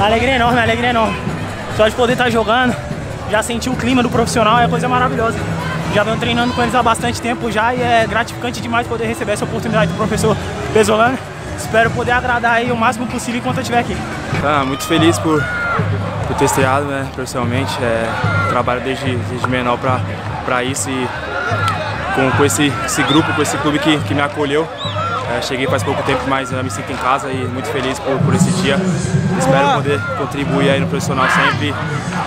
Alegria enorme, alegria enorme. Só de poder estar jogando, já senti o clima do profissional, é coisa maravilhosa. Já venho treinando com eles há bastante tempo já e é gratificante demais poder receber essa oportunidade do professor Pesolano. Espero poder agradar aí o máximo possível enquanto eu estiver aqui. Ah, muito feliz por, por ter estreado, né, profissionalmente. É, trabalho desde, desde menor para isso e com, com esse, esse grupo, com esse clube que, que me acolheu. É, cheguei faz pouco tempo, mas me sinto em casa e muito feliz por, por esse dia. Espero poder contribuir aí no profissional sempre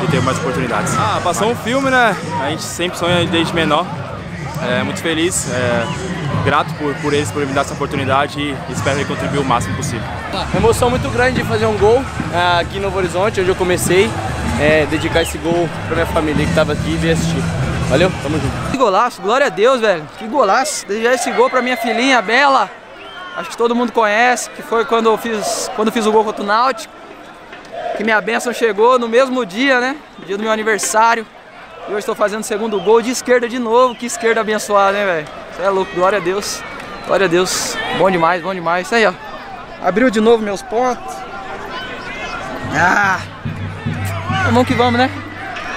e ter mais oportunidades. Ah, passou um filme, né? A gente sempre sonha desde menor. É, muito feliz, é, grato por, por eles por me dar essa oportunidade e espero contribuir o máximo possível. Uma emoção muito grande de fazer um gol é, aqui em Novo Horizonte, onde eu comecei. É, dedicar esse gol para minha família que estava aqui e vir assistir. Valeu, tamo junto. Que golaço, glória a Deus, velho. Que golaço. Desejar esse gol para minha filhinha Bela. Acho que todo mundo conhece, que foi quando eu fiz, quando eu fiz o gol contra o Náutico. Que minha bênção chegou no mesmo dia, né? Dia do meu aniversário. E hoje estou fazendo o segundo gol de esquerda de novo. Que esquerda abençoada, né, velho? Isso é louco, glória a Deus. Glória a Deus. Bom demais, bom demais. Isso aí, ó. Abriu de novo meus pontos. Ah! Vamos que vamos, né?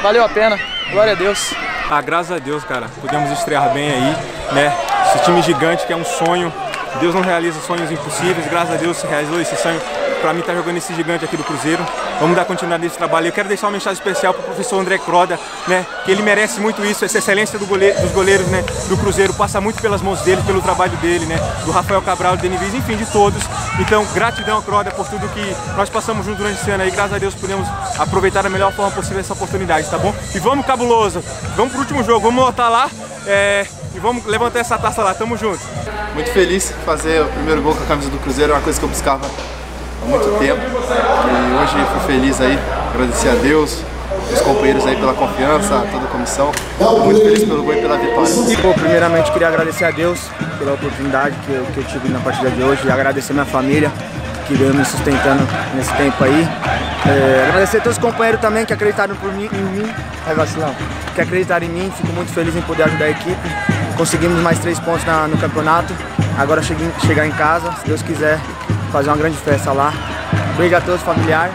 Valeu a pena. Glória a Deus. Ah, graças a Deus, cara. Podemos estrear bem aí, né? Esse time gigante que é um sonho. Deus não realiza sonhos impossíveis, graças a Deus realizou esse sonho para mim estar tá jogando esse gigante aqui do Cruzeiro. Vamos dar continuidade nesse trabalho. Eu quero deixar uma mensagem especial para o professor André Croda, né, que ele merece muito isso, essa excelência do goleiro, dos goleiros né, do Cruzeiro, passa muito pelas mãos dele, pelo trabalho dele, né, do Rafael Cabral, do Denivis, enfim, de todos. Então, gratidão, Croda, por tudo que nós passamos junto durante esse ano aí. Graças a Deus pudemos aproveitar da melhor forma possível essa oportunidade, tá bom? E vamos, cabuloso! Vamos pro último jogo, vamos lotar lá. É, e vamos levantar essa taça lá, tamo junto. Muito feliz fazer o primeiro gol com a camisa do Cruzeiro, é uma coisa que eu buscava há muito tempo. E hoje fui feliz aí, agradecer a Deus, os companheiros aí pela confiança, toda a comissão. Muito feliz pelo gol e pela vitória. Pô, primeiramente queria agradecer a Deus pela oportunidade que eu, que eu tive na partida de hoje e agradecer minha família que veio me sustentando nesse tempo aí. É, agradecer a todos os companheiros também que acreditaram por mim, em mim, é vacilão, que acreditaram em mim, fico muito feliz em poder ajudar a equipe. Conseguimos mais três pontos na, no campeonato, agora cheguei, chegar em casa, se Deus quiser, fazer uma grande festa lá. Beijo a todos, familiar.